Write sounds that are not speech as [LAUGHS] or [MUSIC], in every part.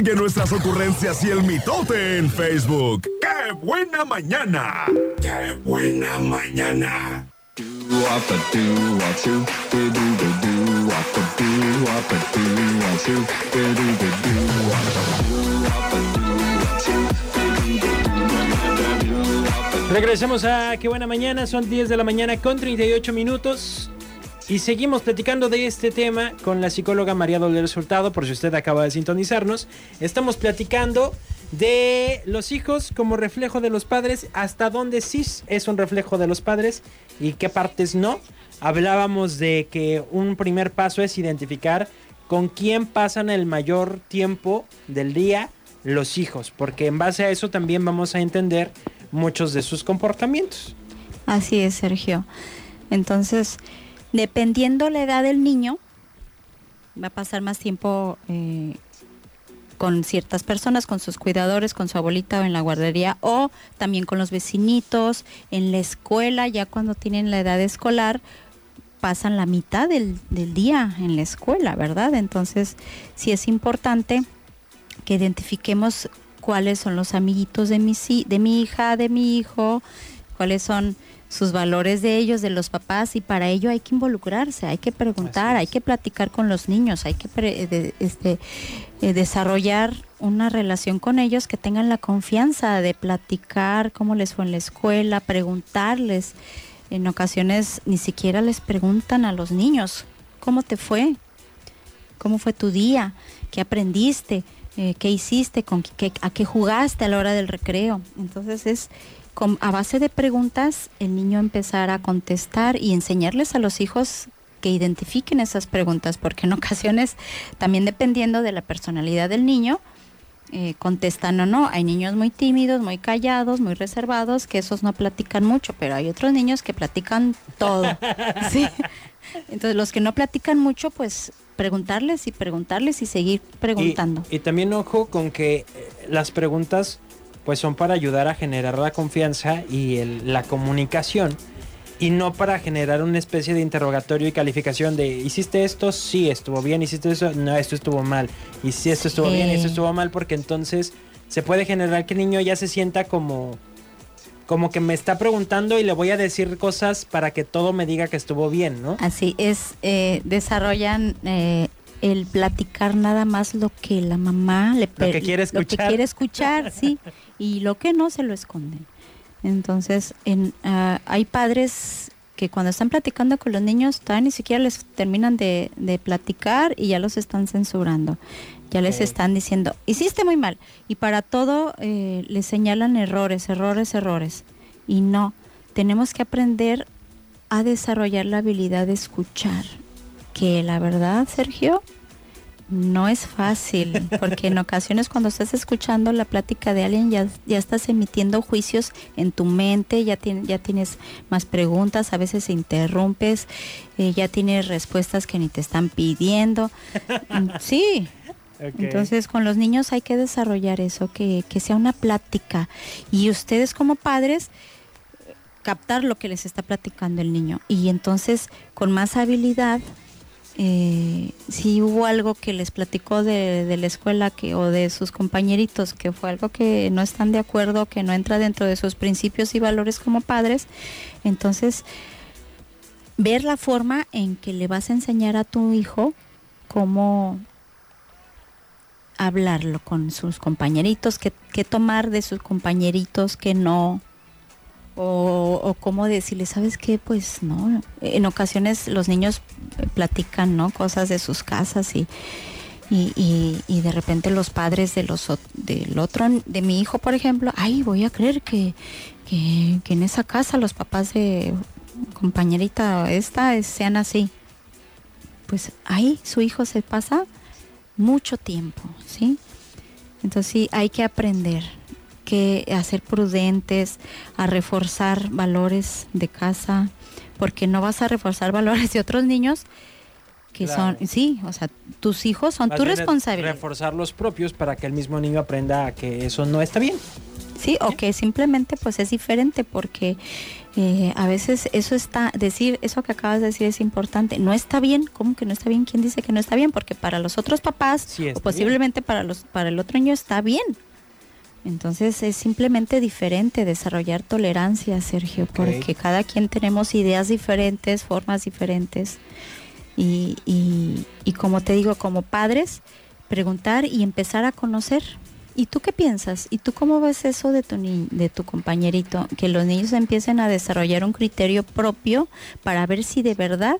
Sigue nuestras ocurrencias y el mitote en Facebook. ¡Qué buena mañana! ¡Qué buena mañana! Regresamos a Qué buena mañana, son 10 de la mañana con 38 minutos. Y seguimos platicando de este tema con la psicóloga María Dolores Hurtado, por si usted acaba de sintonizarnos. Estamos platicando de los hijos como reflejo de los padres, hasta dónde sí es un reflejo de los padres y qué partes no. Hablábamos de que un primer paso es identificar con quién pasan el mayor tiempo del día los hijos, porque en base a eso también vamos a entender muchos de sus comportamientos. Así es, Sergio. Entonces, dependiendo la edad del niño, va a pasar más tiempo eh, con ciertas personas, con sus cuidadores, con su abuelita o en la guardería, o también con los vecinitos, en la escuela, ya cuando tienen la edad escolar, pasan la mitad del, del día en la escuela, ¿verdad? Entonces, sí es importante que identifiquemos cuáles son los amiguitos de mi, de mi hija, de mi hijo, cuáles son sus valores de ellos, de los papás, y para ello hay que involucrarse, hay que preguntar, hay que platicar con los niños, hay que este, eh, desarrollar una relación con ellos que tengan la confianza de platicar cómo les fue en la escuela, preguntarles. En ocasiones ni siquiera les preguntan a los niños, ¿cómo te fue? ¿Cómo fue tu día? ¿Qué aprendiste? Eh, qué hiciste, con qué, a qué jugaste a la hora del recreo. Entonces es a base de preguntas el niño empezar a contestar y enseñarles a los hijos que identifiquen esas preguntas, porque en ocasiones, también dependiendo de la personalidad del niño, eh, contestan o no. Hay niños muy tímidos, muy callados, muy reservados, que esos no platican mucho, pero hay otros niños que platican todo. [LAUGHS] ¿sí? Entonces, los que no platican mucho, pues preguntarles y preguntarles y seguir preguntando. Y, también ojo con que eh, las preguntas pues son para ayudar a generar la confianza y la comunicación y no para generar una especie de interrogatorio y calificación de hiciste esto, sí estuvo bien, hiciste eso, no, esto estuvo mal, y si esto estuvo bien y esto estuvo mal, porque entonces se puede generar que el niño ya se sienta como como que me está preguntando y le voy a decir cosas para que todo me diga que estuvo bien, ¿no? Así es, eh, desarrollan eh, el platicar nada más lo que la mamá le lo que quiere escuchar, lo que quiere escuchar, sí, y lo que no se lo esconden. Entonces, en, ah, hay padres que cuando están platicando con los niños, todavía ni siquiera les terminan de, platicar y ya los están censurando. Ya les están diciendo, hiciste muy mal. Y para todo eh, les señalan errores, errores, errores. Y no, tenemos que aprender a desarrollar la habilidad de escuchar. Que la verdad, Sergio, no es fácil, porque en [LAUGHS] ocasiones cuando estás escuchando la plática de alguien ya, ya estás emitiendo juicios en tu mente, ya, ya tienes más preguntas, a veces interrumpes, eh, ya tienes respuestas que ni te están pidiendo. Mm, [LAUGHS] sí. Entonces con los niños hay que desarrollar eso, que, que sea una plática. Y ustedes como padres captar lo que les está platicando el niño. Y entonces con más habilidad eh, si hubo algo que les platicó de, la escuela que, o de sus compañeritos que fue algo que no están de acuerdo, que no entra dentro de sus principios y valores como padres, entonces ver la forma en que le vas a enseñar a tu hijo cómo hablarlo con sus compañeritos, qué, qué tomar de sus compañeritos, que no, o, cómo decirle, ¿sabes qué? Pues no, en ocasiones los niños platican, ¿no? Cosas de sus casas y, y, y, de repente los padres de los del otro, de mi hijo, por ejemplo, ay, voy a creer que, que, que en esa casa los papás de compañerita esta sean así. Pues ahí su hijo se pasa mucho tiempo, ¿sí? Entonces sí, hay que aprender que a ser prudentes, a reforzar valores de casa, porque no vas a reforzar valores de otros niños que son, sí, o sea, tus hijos son tu responsabilidad. Reforzar los propios para que el mismo niño aprenda que eso no está bien. Sí, o que simplemente pues es diferente porque Eh, a veces eso está, decir, eso que acabas de decir es importante. No está bien, ¿cómo que no está bien? ¿Quién dice que no está bien? Porque para los otros papás, Sí, está o posiblemente para los, para el otro niño está bien. Entonces es simplemente diferente desarrollar tolerancia, Sergio, porque cada quien tenemos ideas diferentes, formas diferentes. Y, y, y como te digo, como padres, preguntar y empezar a conocer. ¿Y tú qué piensas? ¿Y tú cómo ves eso de tu, ni- de tu compañerito? Que los niños empiecen a desarrollar un criterio propio para ver si de verdad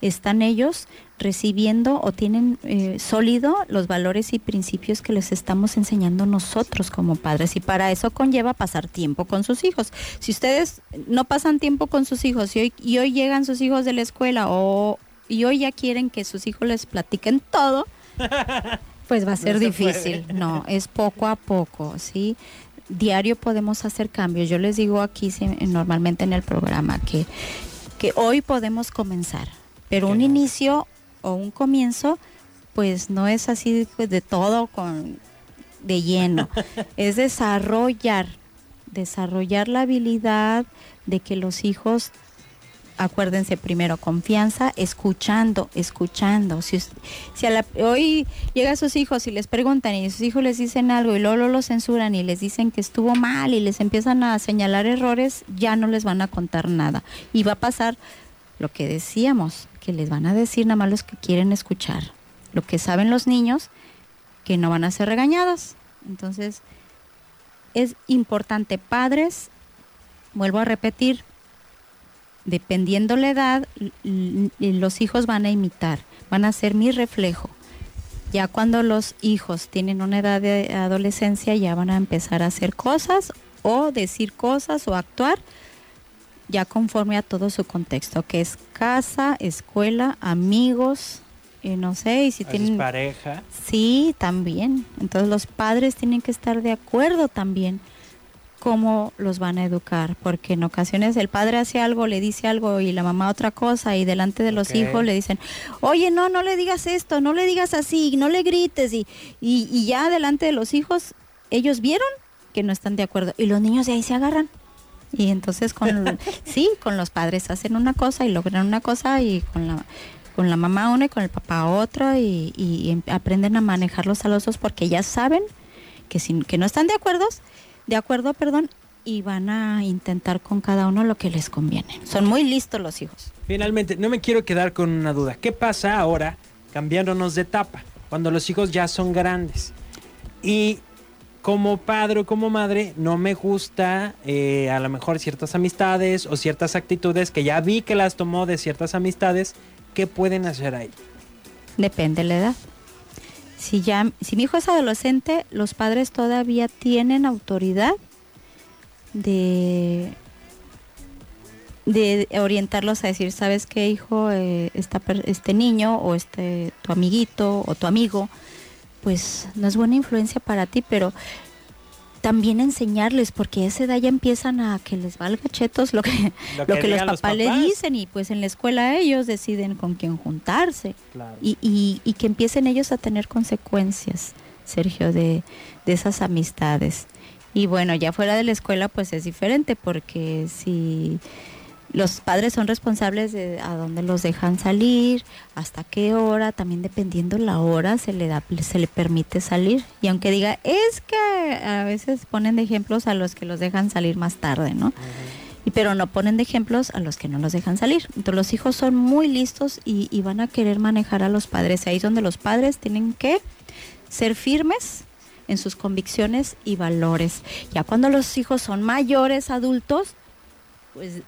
están ellos recibiendo o tienen eh, sólido los valores y principios que les estamos enseñando nosotros como padres. Y para eso conlleva pasar tiempo con sus hijos. Si ustedes no pasan tiempo con sus hijos y hoy, y hoy llegan sus hijos de la escuela o y hoy ya quieren que sus hijos les platiquen todo, [LAUGHS] pues va a ser se difícil. puede. No, es poco a poco, ¿sí? Diario podemos hacer cambios. Yo les digo aquí normalmente en el programa que, que hoy podemos comenzar, pero un no. inicio o un comienzo, pues no es así pues, de todo con de lleno. [LAUGHS] es desarrollar, desarrollar la habilidad de que los hijos acuérdense primero, confianza, escuchando, escuchando. Si, si a la- hoy llega a sus hijos y les preguntan y sus hijos les dicen algo y luego lo censuran y les dicen que estuvo mal y les empiezan a señalar errores, ya no les van a contar nada. Y va a pasar lo que decíamos, que les van a decir nada más los que quieren escuchar. Lo que saben los niños, que no van a ser regañados. Entonces, es importante, padres, vuelvo a repetir, dependiendo la edad, los hijos van a imitar, van a ser mi reflejo. Ya cuando los hijos tienen una edad de adolescencia, ya van a empezar a hacer cosas o decir cosas o actuar ya conforme a todo su contexto, que es casa, escuela, amigos, eh, no sé, y si tienen... pareja. Sí, también. Entonces los padres tienen que estar de acuerdo también cómo los van a educar, porque en ocasiones el padre hace algo, le dice algo y la mamá otra cosa y delante de los hijos le dicen, oye, no, no le digas esto, no le digas así, no le grites y, y, y ya delante de los hijos ellos vieron que no están de acuerdo y los niños de ahí se agarran. Y entonces con [LAUGHS] sí, con los padres hacen una cosa y logran una cosa y con la con la mamá una y con el papá otra y, y em- aprenden a manejarlos a los dos porque ya saben que si, que no están de acuerdo, de acuerdo, perdón, y van a intentar con cada uno lo que les conviene. Son muy listos los hijos. Finalmente, no me quiero quedar con una duda. ¿Qué pasa ahora cambiándonos de etapa? Cuando los hijos ya son grandes. Y como padre o como madre, no me gusta eh, a lo mejor ciertas amistades o ciertas actitudes que ya vi que las tomó de ciertas amistades. ¿Qué pueden hacer ahí? Depende de la edad. Si ya, si mi hijo es adolescente, los padres todavía tienen autoridad de de orientarlos a decir, ¿sabes qué, hijo? Eh, este niño o este tu amiguito o tu amigo, pues no es buena influencia para ti, pero también enseñarles, porque a esa edad ya empiezan a que les valga chetos lo que, Lo lo que los digan los papás le papás. dicen y pues en la escuela ellos deciden con quién juntarse Claro. y, y- y que empiecen ellos a tener consecuencias, Sergio, de, de esas amistades. Y bueno, ya fuera de la escuela pues es diferente porque si los padres son responsables de a dónde los dejan salir, hasta qué hora, también dependiendo la hora se le da se le permite salir. Y aunque diga, es que a veces ponen de ejemplos a los que los dejan salir más tarde, ¿no? Y pero no ponen de ejemplos a los que no los dejan salir. Entonces los hijos son muy listos y, y van a querer manejar a los padres. Ahí es donde los padres tienen que ser firmes en sus convicciones y valores. Ya cuando los hijos son mayores, adultos, pues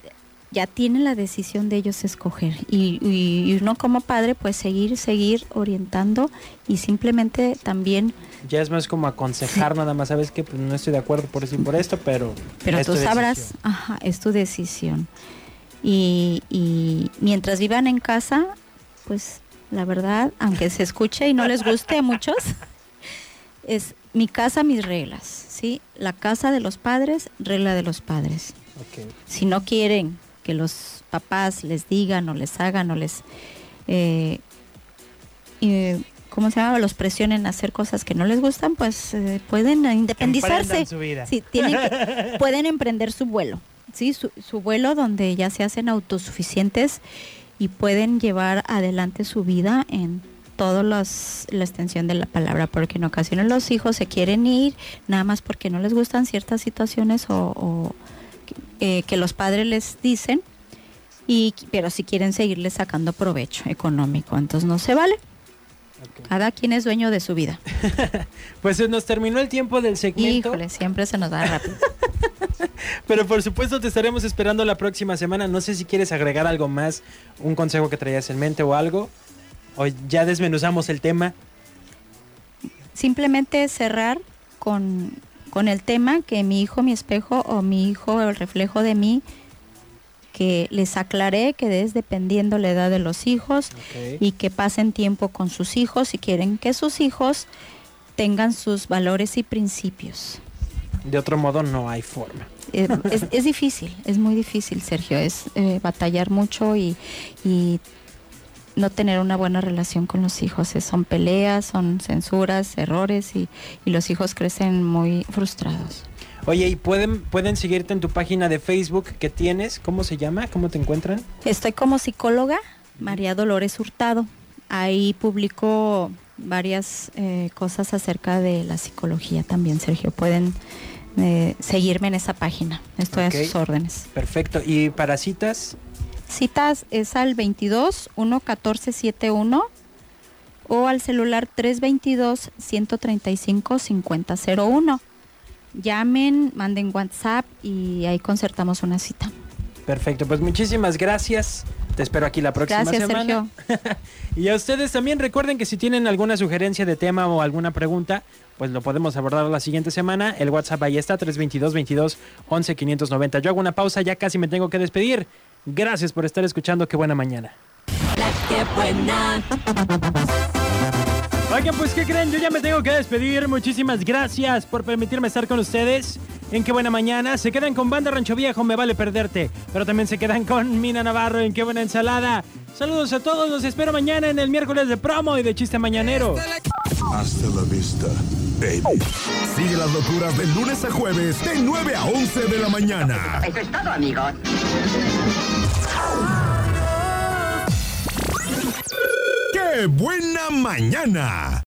ya tienen la decisión de ellos escoger. Y, y- y uno como padre, pues seguir, seguir orientando y simplemente también Ya es más como aconsejar nada más. ¿Sabes que Pues no estoy de acuerdo por eso y por esto, pero... Pero tú sabrás, decisión. ajá, es tu decisión. Y, y mientras vivan en casa, pues la verdad, aunque se escuche y no les guste a muchos, [LAUGHS] es mi casa, mis reglas, ¿sí? La casa de los padres, regla de los padres. Ok. Si no quieren que los papás les digan o les hagan o les... eh, y, ¿Cómo se llama? Los presionen a hacer cosas que no les gustan, pues eh, pueden independizarse. Su vida. Sí, tienen que- [LAUGHS] pueden emprender su vuelo. sí, su, su vuelo donde ya se hacen autosuficientes y pueden llevar adelante su vida en toda la extensión de la palabra, porque en ocasiones los hijos se quieren ir nada más porque no les gustan ciertas situaciones o, o, eh, que los padres les dicen, y, pero si quieren seguirle sacando provecho económico, entonces no se vale. Cada quien es dueño de su vida. [LAUGHS] pues se nos terminó el tiempo del segmento. Híjole, siempre se nos da rápido. [LAUGHS] Pero por supuesto te estaremos esperando la próxima semana. No sé si quieres agregar algo más, un consejo que traías en mente o algo. O ya desmenuzamos el tema. Simplemente cerrar con, con el tema que mi hijo, mi espejo o mi hijo, el reflejo de mí, que les aclaré que es dependiendo la edad de los hijos y que pasen tiempo con sus hijos si quieren que sus hijos tengan sus valores y principios. De otro modo no hay forma. Eh, es, es difícil, es muy difícil, Sergio, es eh, batallar mucho y, y no tener una buena relación con los hijos. Es- son peleas, son censuras, errores y, y los hijos crecen muy frustrados. Oye, ¿y pueden, pueden seguirte en tu página de Facebook que tienes? ¿Cómo se llama? ¿Cómo te encuentran? Estoy como psicóloga, María Dolores Hurtado. Ahí publico varias eh, cosas acerca de la psicología también, Sergio. Pueden eh, seguirme en esa página. Estoy Ok. a sus órdenes. Perfecto. ¿Y para citas? Citas es al 22 1 14 71 o al celular 322 135 5001. Llamen, manden WhatsApp y ahí concertamos una cita. Perfecto, pues muchísimas gracias. Te espero aquí la próxima Gracias, semana. [LAUGHS] y a ustedes también recuerden que si tienen alguna sugerencia de tema o alguna pregunta, pues lo podemos abordar la siguiente semana. El WhatsApp ahí está, 322 22 11 590. Yo hago una pausa, ya casi me tengo que despedir. Gracias por estar escuchando. Qué buena mañana. Qué buena. Oigan, pues ¿qué creen? Yo ya me tengo que despedir. Muchísimas gracias por permitirme estar con ustedes. En Qué Buena Mañana. Se quedan con Banda Rancho Viejo, me vale perderte. Pero también se quedan con Mina Navarro en Qué Buena Ensalada. Saludos a todos, los espero mañana en el miércoles de promo y de chiste mañanero. Hasta la vista, baby. Sigue las locuras de lunes a jueves, de 9 a 11 de la mañana. Eso es todo, amigos. ¡Qué buena mañana!